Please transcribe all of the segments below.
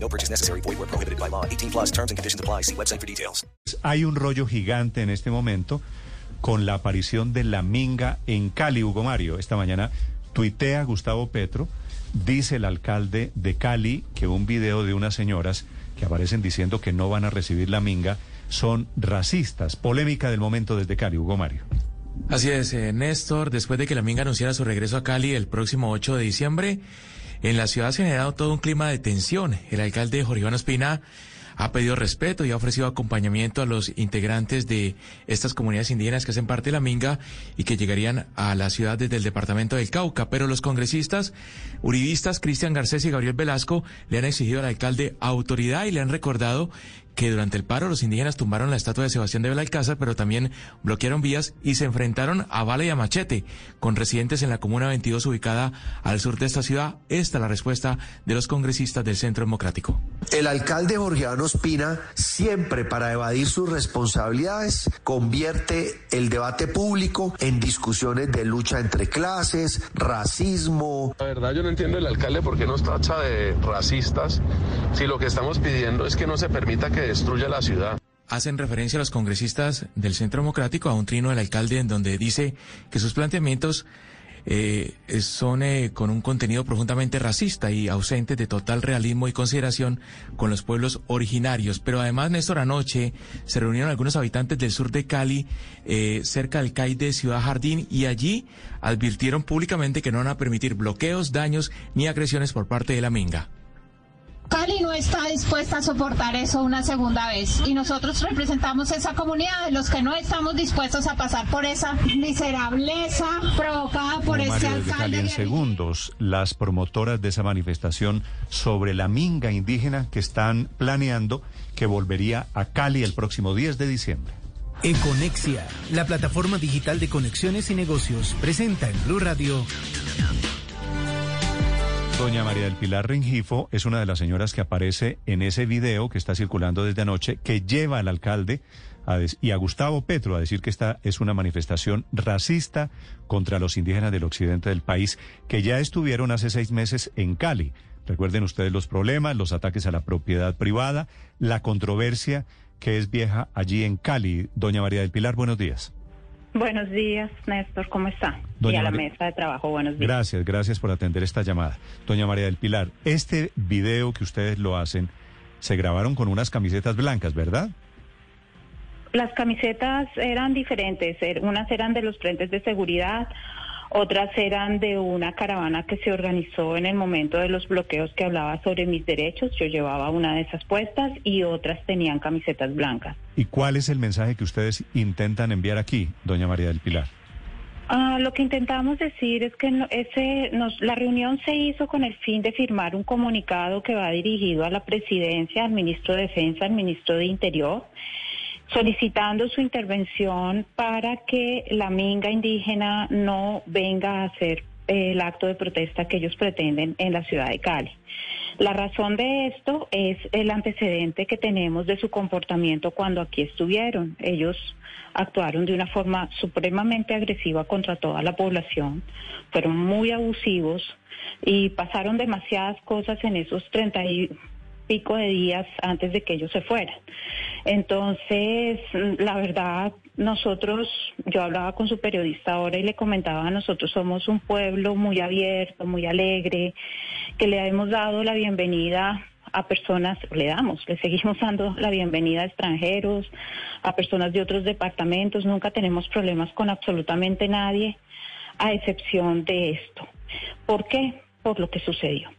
No purchase necessary. Void where prohibited by law. 18 plus terms and conditions apply. See website for details. Hay un rollo gigante en este momento con la aparición de la minga en Cali, Hugo Mario. Esta mañana tuitea Gustavo Petro, dice el alcalde de Cali que un video de unas señoras que aparecen diciendo que no van a recibir la minga son racistas. Polémica del momento desde Cali, Hugo Mario. Así es, eh, Néstor, después de que la Minga anunciara su regreso a Cali el próximo 8 de diciembre, en la ciudad se ha generado todo un clima de tensión. El alcalde Jorge Iván ha pedido respeto y ha ofrecido acompañamiento a los integrantes de estas comunidades indígenas que hacen parte de la Minga y que llegarían a la ciudad desde el departamento del Cauca. Pero los congresistas uribistas Cristian Garcés y Gabriel Velasco le han exigido al alcalde autoridad y le han recordado que durante el paro los indígenas tumbaron la estatua de Sebastián de Belalcázar, pero también bloquearon vías y se enfrentaron a bala y a machete con residentes en la Comuna 22 ubicada al sur de esta ciudad. Esta es la respuesta de los congresistas del Centro Democrático. El alcalde Jorgeano Espina, siempre para evadir sus responsabilidades, convierte el debate público en discusiones de lucha entre clases, racismo. La verdad yo no entiendo el alcalde por qué nos tacha de racistas si lo que estamos pidiendo es que no se permita que destruya la ciudad. Hacen referencia a los congresistas del Centro Democrático a un trino del alcalde en donde dice que sus planteamientos eh, son eh, con un contenido profundamente racista y ausente de total realismo y consideración con los pueblos originarios. Pero además, Néstor, anoche se reunieron algunos habitantes del sur de Cali, eh, cerca del CAI de Ciudad Jardín, y allí advirtieron públicamente que no van a permitir bloqueos, daños ni agresiones por parte de la Minga. Cali no está dispuesta a soportar eso una segunda vez y nosotros representamos esa comunidad de los que no estamos dispuestos a pasar por esa miserableza provocada por este Mario Cali alcalde. en segundos las promotoras de esa manifestación sobre la minga indígena que están planeando que volvería a Cali el próximo 10 de diciembre. Econexia, la plataforma digital de conexiones y negocios, presenta en Blue Radio Doña María del Pilar Rengifo es una de las señoras que aparece en ese video que está circulando desde anoche, que lleva al alcalde a y a Gustavo Petro a decir que esta es una manifestación racista contra los indígenas del occidente del país, que ya estuvieron hace seis meses en Cali. Recuerden ustedes los problemas, los ataques a la propiedad privada, la controversia que es vieja allí en Cali. Doña María del Pilar, buenos días. Buenos días, Néstor, ¿cómo está? Doña y a la María- mesa de trabajo, buenos días. Gracias, gracias por atender esta llamada. Doña María del Pilar, este video que ustedes lo hacen, se grabaron con unas camisetas blancas, ¿verdad? Las camisetas eran diferentes, er- unas eran de los frentes de seguridad, otras eran de una caravana que se organizó en el momento de los bloqueos que hablaba sobre mis derechos. Yo llevaba una de esas puestas y otras tenían camisetas blancas. ¿Y cuál es el mensaje que ustedes intentan enviar aquí, doña María del Pilar? Ah, lo que intentamos decir es que ese, nos, la reunión se hizo con el fin de firmar un comunicado que va dirigido a la presidencia, al ministro de Defensa, al ministro de Interior, solicitando su intervención para que la minga indígena no venga a hacer eh, el acto de protesta que ellos pretenden en la ciudad de Cali. La razón de esto es el antecedente que tenemos de su comportamiento cuando aquí estuvieron. Ellos actuaron de una forma supremamente agresiva contra toda la población, fueron muy abusivos y pasaron demasiadas cosas en esos treinta y pico de días antes de que ellos se fueran. Entonces, la verdad, nosotros, yo hablaba con su periodista ahora y le comentaba, nosotros somos un pueblo muy abierto, muy alegre, que le hemos dado la bienvenida a personas, le damos, le seguimos dando la bienvenida a extranjeros, a personas de otros departamentos, nunca tenemos problemas con absolutamente nadie, a excepción de esto. ¿Por qué? Por lo que sucedió.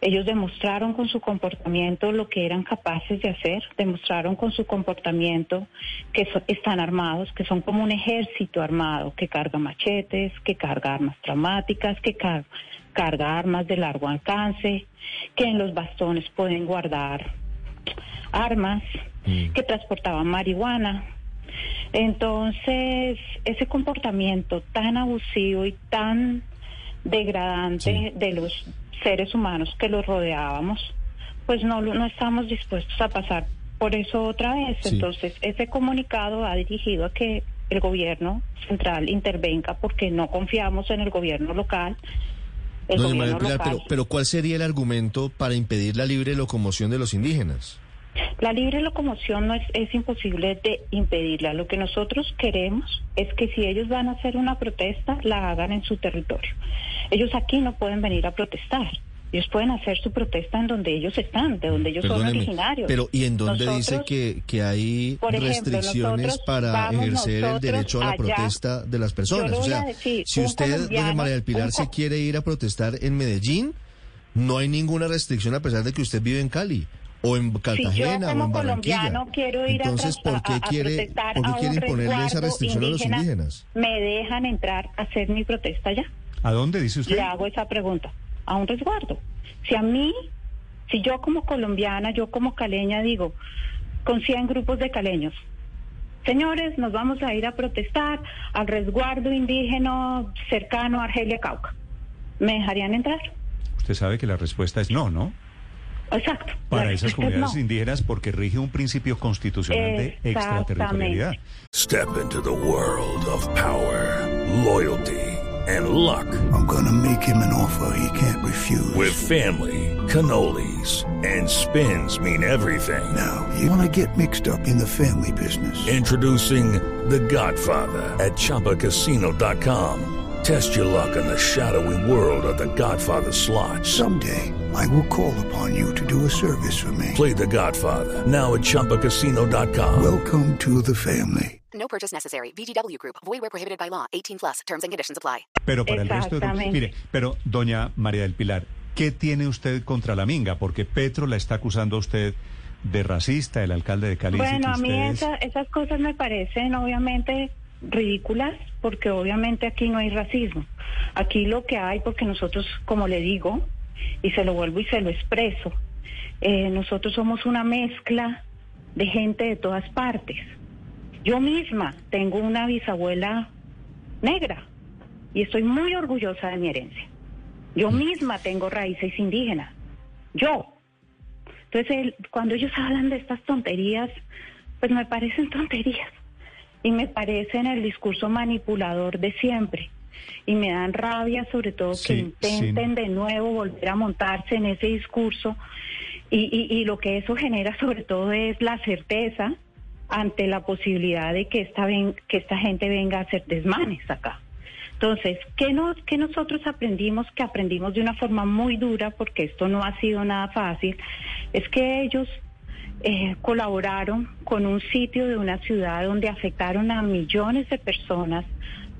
Ellos demostraron con su comportamiento lo que eran capaces de hacer, demostraron con su comportamiento que so- están armados, que son como un ejército armado, que carga machetes, que carga armas traumáticas, que car- carga armas de largo alcance, que en los bastones pueden guardar armas, Mm. que transportaban marihuana. Entonces, ese comportamiento tan abusivo y tan degradante de los seres humanos que los rodeábamos, pues no, no estamos dispuestos a pasar por eso otra vez. Sí. Entonces, ese comunicado ha dirigido a que el gobierno central intervenga porque no confiamos en el gobierno local. El Doña gobierno Pilar, local pero, pero ¿cuál sería el argumento para impedir la libre locomoción de los indígenas? La libre locomoción no es, es imposible de impedirla. Lo que nosotros queremos es que si ellos van a hacer una protesta, la hagan en su territorio. Ellos aquí no pueden venir a protestar. Ellos pueden hacer su protesta en donde ellos están, de donde ellos son originarios. pero ¿y en dónde dice que, que hay ejemplo, restricciones para ejercer el derecho a la allá. protesta de las personas? O sea, decir, si usted, doña María del Pilar, un se quiere ir a protestar en Medellín, no hay ninguna restricción a pesar de que usted vive en Cali. O en Cartagena o como en Barranquilla. colombiano quiero ir a Entonces, tras- ¿por qué a- a quiere, protestar ¿por qué a quiere imponerle esa restricción a los indígena, indígenas? ¿Me dejan entrar a hacer mi protesta allá? ¿A dónde dice usted? Le hago esa pregunta. A un resguardo. Si a mí, si yo como colombiana, yo como caleña digo, con 100 grupos de caleños, señores, nos vamos a ir a protestar al resguardo indígena cercano a Argelia Cauca. ¿Me dejarían entrar? Usted sabe que la respuesta es no, ¿no? Exacto. Para esas comunidades no. indígenas porque rige un principio constitucional de extraterritorialidad. Step into the world of power, loyalty, and luck. I'm gonna make him an offer he can't refuse. With family, cannolis, and spins mean everything. Now, you wanna get mixed up in the family business. Introducing The Godfather at ChumbaCasino.com. Test your luck in the shadowy world of The Godfather slot. Someday, I will call upon you to do a service for me. Play The Godfather now at ChumbaCasino.com. Welcome to the family. No purchase necessary. VGW Group. Void where prohibited by law. 18 plus. Terms and conditions apply. Pero para el resto de... Mire, pero doña María del Pilar, ¿qué tiene usted contra la minga? Porque Petro la está acusando a usted de racista, el alcalde de Cali Bueno, a mí ustedes- esa- esas cosas me parecen obviamente ridículas porque obviamente aquí no hay racismo. Aquí lo que hay, porque nosotros, como le digo, y se lo vuelvo y se lo expreso, eh, nosotros somos una mezcla de gente de todas partes. Yo misma tengo una bisabuela negra y estoy muy orgullosa de mi herencia. Yo misma tengo raíces indígenas. Yo. Entonces, cuando ellos hablan de estas tonterías, pues me parecen tonterías. Y me parecen el discurso manipulador de siempre. Y me dan rabia, sobre todo, que Sí, intenten de nuevo volver a montarse en ese discurso. Y, y- y lo que eso genera, sobre todo, es la certeza ante la posibilidad de que esta, ven- que esta gente venga a hacer desmanes acá. Entonces, ¿qué, nos, ¿qué nosotros aprendimos? Que aprendimos de una forma muy dura, porque esto no ha sido nada fácil, es que ellos eh, colaboraron con un sitio de una ciudad donde afectaron a millones de personas,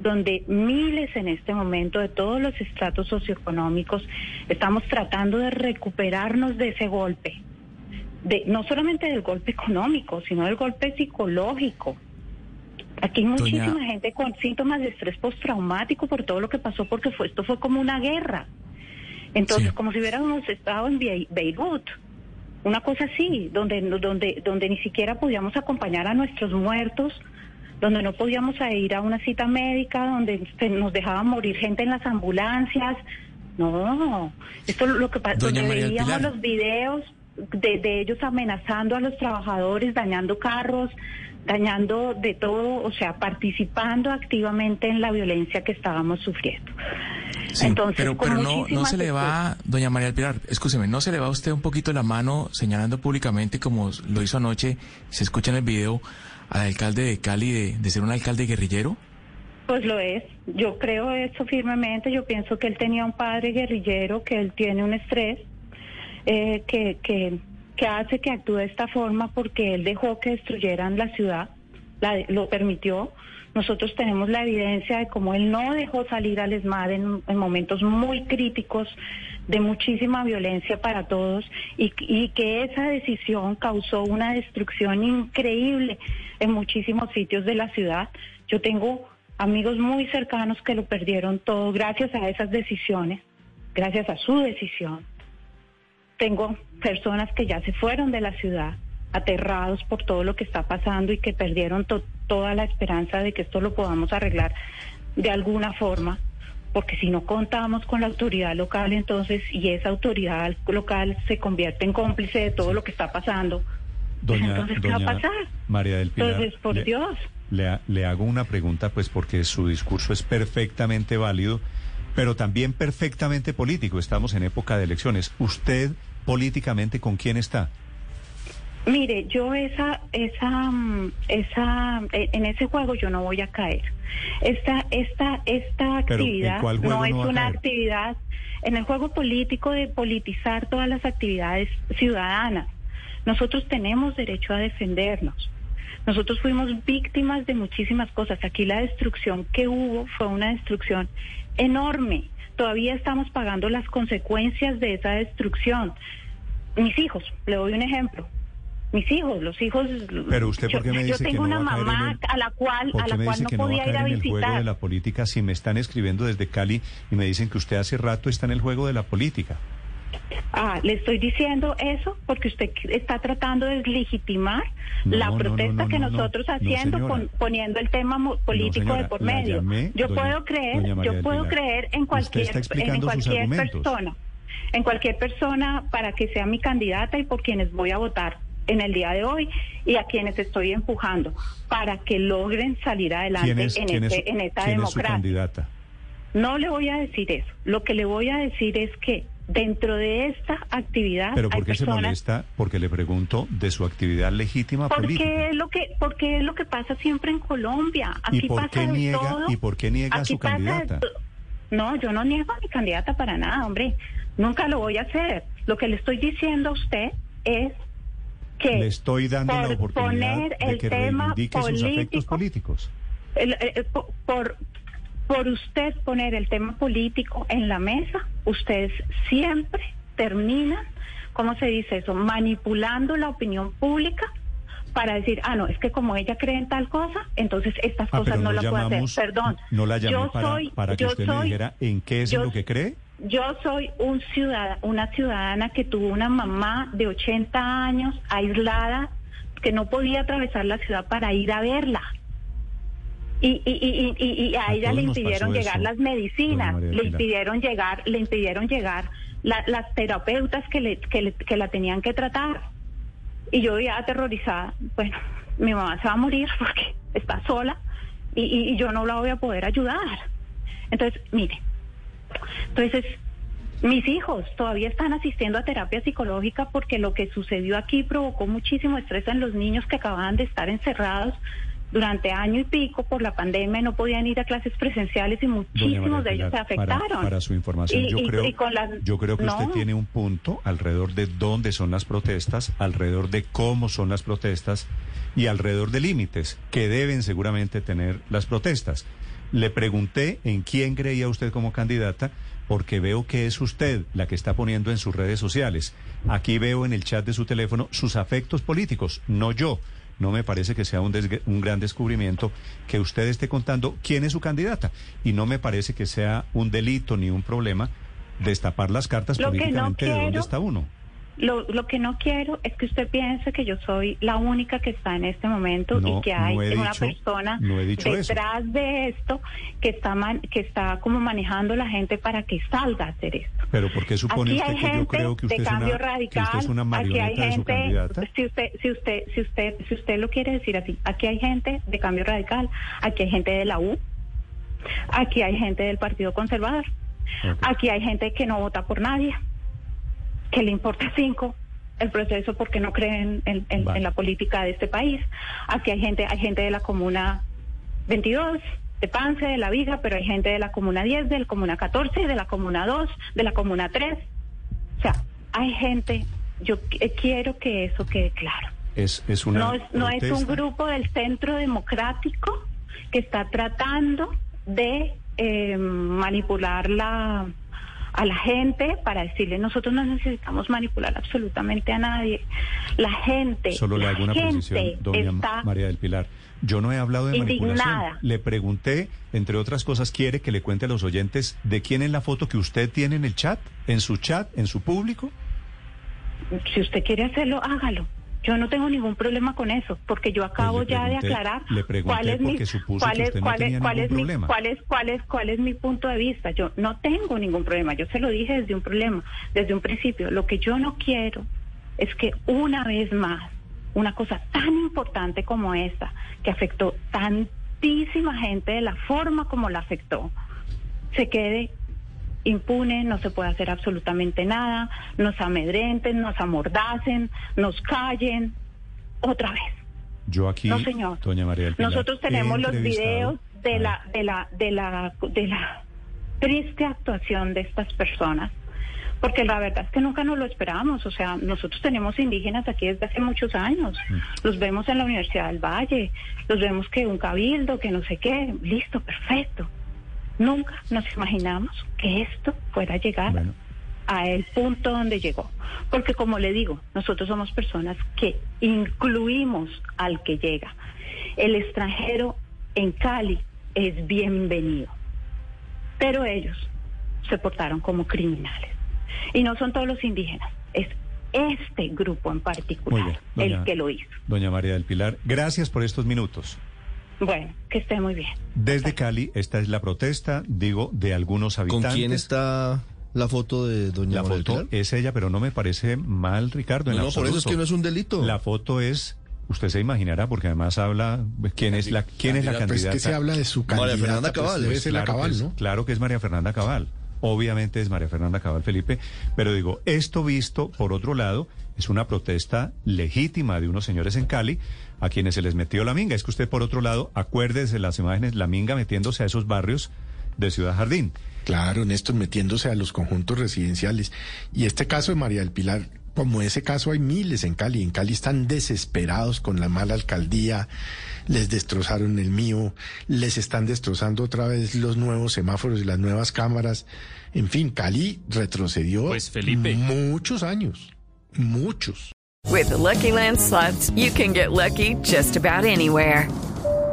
donde miles en este momento de todos los estratos socioeconómicos estamos tratando de recuperarnos de ese golpe. De, no solamente del golpe económico, sino del golpe psicológico. Aquí hay Doña- muchísima gente con síntomas de estrés postraumático por todo lo que pasó, porque fue, esto fue como una guerra. Entonces, Sí. como si hubiéramos estado en Be- Beirut, una cosa así, donde, donde, donde ni siquiera podíamos acompañar a nuestros muertos, donde no podíamos ir a una cita médica, donde se nos dejaban morir gente en las ambulancias. No, esto es lo que pasa, donde veíamos los videos de, de ellos amenazando a los trabajadores, dañando carros, dañando de todo, o sea, participando activamente en la violencia que estábamos sufriendo. Sí, Entonces, pero, no, no se le va, doña María del Pilar, escúcheme, no se le va a usted un poquito la mano señalando públicamente, como lo hizo anoche, se escucha en el video, al alcalde de Cali de, de ser un alcalde guerrillero? Pues lo es. Yo creo eso firmemente. Yo pienso que él tenía un padre guerrillero, que él tiene un estrés, eh, que, que, que hace que actúe de esta forma porque él dejó que destruyeran la ciudad, la- lo permitió. Nosotros tenemos la evidencia de cómo él no dejó salir al ESMAD en, en momentos muy críticos de muchísima violencia para todos y, que esa decisión causó una destrucción increíble en muchísimos sitios de la ciudad. Yo tengo amigos muy cercanos que lo perdieron todo gracias a esas decisiones, gracias a su decisión. tengo personas que ya se fueron de la ciudad aterrados por todo lo que está pasando y que perdieron to- toda la esperanza de que esto lo podamos arreglar de alguna forma, porque si no contamos con la autoridad local entonces y esa autoridad local se convierte en cómplice de todo lo que está pasando, pues entonces ¿qué va a pasar? María del Pilar. Entonces, por le- Dios. Le hago una pregunta, pues porque su discurso es perfectamente válido, pero también perfectamente político. Estamos en época de elecciones. ¿Usted políticamente con quién está? Mire, yo esa, esa, mm, esa, eh, en ese juego yo no voy a caer. Esta, esta, esta Pero, ¿en actividad no es no una caer? actividad en el juego político de politizar todas las actividades ciudadanas. Nosotros tenemos derecho a defendernos. Nosotros fuimos víctimas de muchísimas cosas. Aquí la destrucción que hubo fue una destrucción enorme. Todavía estamos pagando las consecuencias de esa destrucción. Mis hijos, le doy un ejemplo. Mis hijos, los hijos. Pero usted, ¿por qué yo, me yo dice que tengo no una va mamá el- a la cual, ¿Por a la cual no a podía ir a en el juego visitar. de la política si me están escribiendo desde Cali y me dicen que usted hace rato está en el juego de la política? Ah, le estoy diciendo eso porque usted está tratando de legitimar No, la no, protesta no, que no, no. nosotros No, haciendo poniendo el tema político señora, de por medio. llamé, yo doña- puedo creer, yo puedo Pilar. creer en cualquier en cualquier persona, en cualquier persona para que sea mi candidata y por quienes voy a votar en el día de hoy y a quienes estoy empujando para que logren salir adelante ¿Quién es, en, es este- su- en esta quién es su democracia. candidata? No le voy a decir eso. Lo que le voy a decir es que dentro de esta actividad ¿Pero por qué se personas molesta? Porque le pregunto de su actividad legítima política. porque es lo que porque es lo que pasa siempre en Colombia. Aquí ¿Y por pasa qué de niega, todo. ¿y por qué niega a su de candidata? No, yo no niego a mi candidata para nada, hombre. Nunca lo voy a hacer. Lo que le estoy diciendo a usted es que Le estoy dando la por oportunidad poner de el que tema reivindique sus afectos político- políticos. el- el- por, por por usted poner el tema político en la mesa, ustedes siempre terminan, ¿cómo se dice eso? Manipulando la opinión pública para decir, ah, no, es que como ella cree en tal cosa, entonces estas Ah, cosas no, no las puede hacer. Perdón. No la llamé yo para, soy, para que yo usted me soy- dijera en qué es yo- lo que cree. Yo soy un ciudad, una ciudadana que tuvo una mamá de 80 años aislada que no podía atravesar la ciudad para ir a verla. Y, y, y, y, y a, ella le impidieron llegar eso, las medicinas, le impidieron llegar, le impidieron llegar la- las terapeutas que, le, que, le- que la tenían que tratar. Y yo ya aterrorizada, bueno, mi mamá se va a morir porque está sola y yo no la voy a poder ayudar. Entonces, mire, entonces, mis hijos todavía están asistiendo a terapia psicológica porque lo que sucedió aquí provocó muchísimo estrés en los niños que acababan de estar encerrados durante año y pico por la pandemia no podían ir a clases presenciales y muchísimos de ellos se para- afectaron. Para, su información, Y- yo, y- creo, y con las- yo creo que usted tiene un punto alrededor de dónde son las protestas, alrededor de cómo son las protestas y alrededor de límites que deben seguramente tener las protestas. Le pregunté en quién creía usted como candidata porque veo que es usted la que está poniendo en sus redes sociales. Aquí veo en el chat de su teléfono sus afectos políticos, no yo. No me parece que sea un, un gran descubrimiento que usted esté contando quién es su candidata. Y no me parece que sea un delito ni un problema destapar las cartas Lo no políticamente de dónde está uno. Lo, lo que no quiero es que usted piense que yo soy la única que está en este momento No, y que hay no una dicho- persona no eso. detrás de esto que está man- que está como manejando la gente para que salga a hacer esto. Pero ¿por qué supone usted que yo creo que usted, de es una, que radical, usted es una aquí hay marioneta de su candidata? si usted, si usted, si usted, si usted lo quiere decir así, aquí hay gente de cambio radical, aquí hay gente de la U, aquí hay gente del Partido Conservador, aquí hay gente que no vota por nadie, que le importa cinco el proceso porque no creen en, en- Vale. en la política de este país. Aquí hay gente, hay gente de la comuna 22, de Pance, de la Viga, pero hay gente de la comuna 10, de la comuna 14, de la comuna 2, de la comuna 3. O sea, hay gente, yo qu- quiero que eso quede claro. Es, es una No es, no es un grupo del centro democrático que está tratando de eh, manipular la, a la gente para decirle nosotros no necesitamos manipular absolutamente a nadie. La gente, Solo le la hago una gente precisión, doña está María del Pilar. Yo no he hablado de Indignada. manipulación. Le pregunté, entre otras cosas, ¿quiere que le cuente a los oyentes de quién es la foto que usted tiene en el chat, en su chat, en su público? si usted quiere hacerlo, hágalo. Yo no tengo ningún problema con eso, porque yo acabo Pues le ya de aclarar cuál es mi cuál es mi punto de vista. Yo no tengo ningún problema. Yo se lo dije desde un problema, desde un principio. Lo que yo no quiero es que una vez más una cosa tan importante como esta, que afectó tantísima gente de la forma como la afectó, se quede impune, no se puede hacer absolutamente nada, nos amedrenten, nos amordacen, nos callen, otra vez. Yo aquí, No, señor. doña María del Pilar, Nosotros tenemos los videos de la, de la, de la, de la triste actuación de estas personas, porque la verdad es que nunca nos lo esperábamos. O sea, nosotros tenemos indígenas aquí desde hace muchos años. Los vemos en la Universidad del Valle, los vemos que un cabildo, que no sé qué, listo, perfecto. Nunca nos imaginamos que esto fuera a llegar a el punto donde llegó. Porque como le digo, nosotros somos personas que incluimos al que llega. El extranjero en Cali es bienvenido. Pero ellos se portaron como criminales. Y no son todos los indígenas, es este grupo en particular bien, el doña- que lo hizo. Doña María del Pilar, gracias por estos minutos. Bueno, que esté muy bien. Desde Cali, esta es la protesta, digo, de algunos ¿Con habitantes. quién está la foto de doña La María del foto Pilar? es ella, pero no me parece mal, Ricardo. en No, no, por eso es que no es un delito. La foto es, usted se imaginará, porque además habla quién es la quién es la Candidata, pues, que se habla de su María candidata, Fernanda pues, Cabal. debe ser la Cabal, es- ¿no? Claro que es María Fernanda Cabal. Obviamente es María Fernanda Cabal Felipe, pero digo, esto visto por otro lado es una protesta legítima de unos señores en Cali a quienes se les metió la minga. Es que usted por otro lado, acuérdese de las imágenes, la minga metiéndose a esos barrios de Ciudad Jardín. Claro, Néstor, metiéndose a los conjuntos residenciales. Y este caso de María del Pilar, como ese caso hay miles en Cali. En Cali están desesperados con la mala alcaldía, les destrozaron el mío, les están destrozando otra vez los nuevos semáforos y las nuevas cámaras. En fin, Cali retrocedió Pues, Felipe. muchos años, muchos. With the Lucky Land slots, you can get lucky just about anywhere.